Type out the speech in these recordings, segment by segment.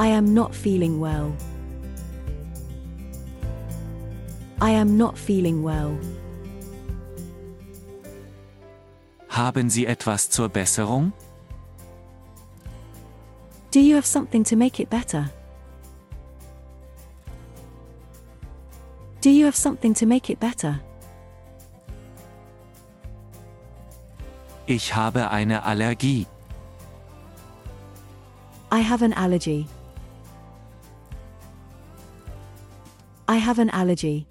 I am not feeling well. I am not feeling well. Haben Sie etwas zur Besserung? Do you have something to make it better? Do you have something to make it better? Ich habe eine Allergie. I have an allergy. Have an allergy.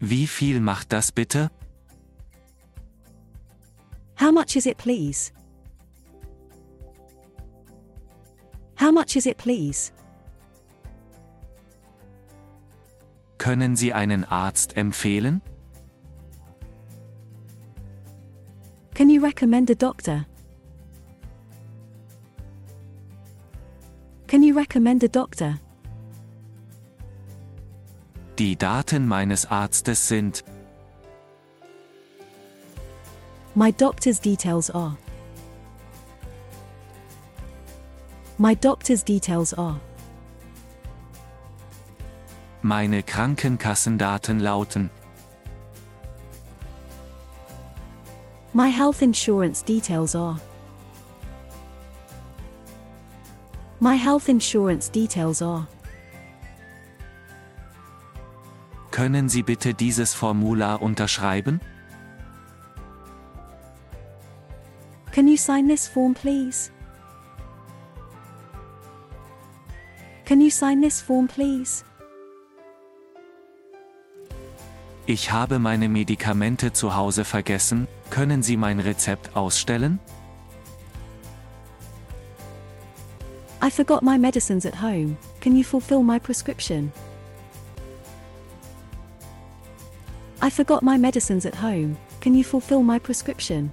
Wie viel macht das bitte? How much is it, please? How much is it, please? Können Sie einen Arzt empfehlen? Can you recommend a doctor? Can you recommend a doctor? Die Daten meines Arztes sind. My doctor's details are. My doctor's details are. Meine Krankenkassendaten lauten. My health insurance details are. My health insurance details are. Können Sie bitte dieses Formular unterschreiben? Can you sign this form, please? Can you sign this form, please? Ich habe meine Medikamente zu Hause vergessen, können Sie mein Rezept ausstellen? I forgot my medicines at home. Can you fulfill my prescription? I forgot my medicines at home. Can you fulfill my prescription?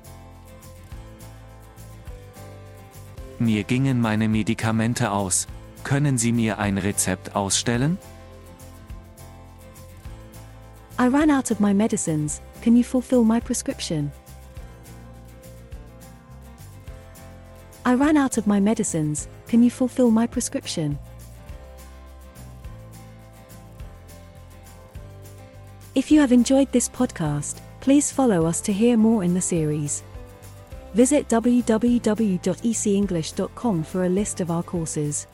Mir gingen meine Medikamente aus. Können Sie mir ein Rezept ausstellen? I ran out of my medicines. Can you fulfill my prescription? I ran out of my medicines. Can you fulfill my prescription? If you have enjoyed this podcast, please follow us to hear more in the series. Visit www.ecenglish.com for a list of our courses.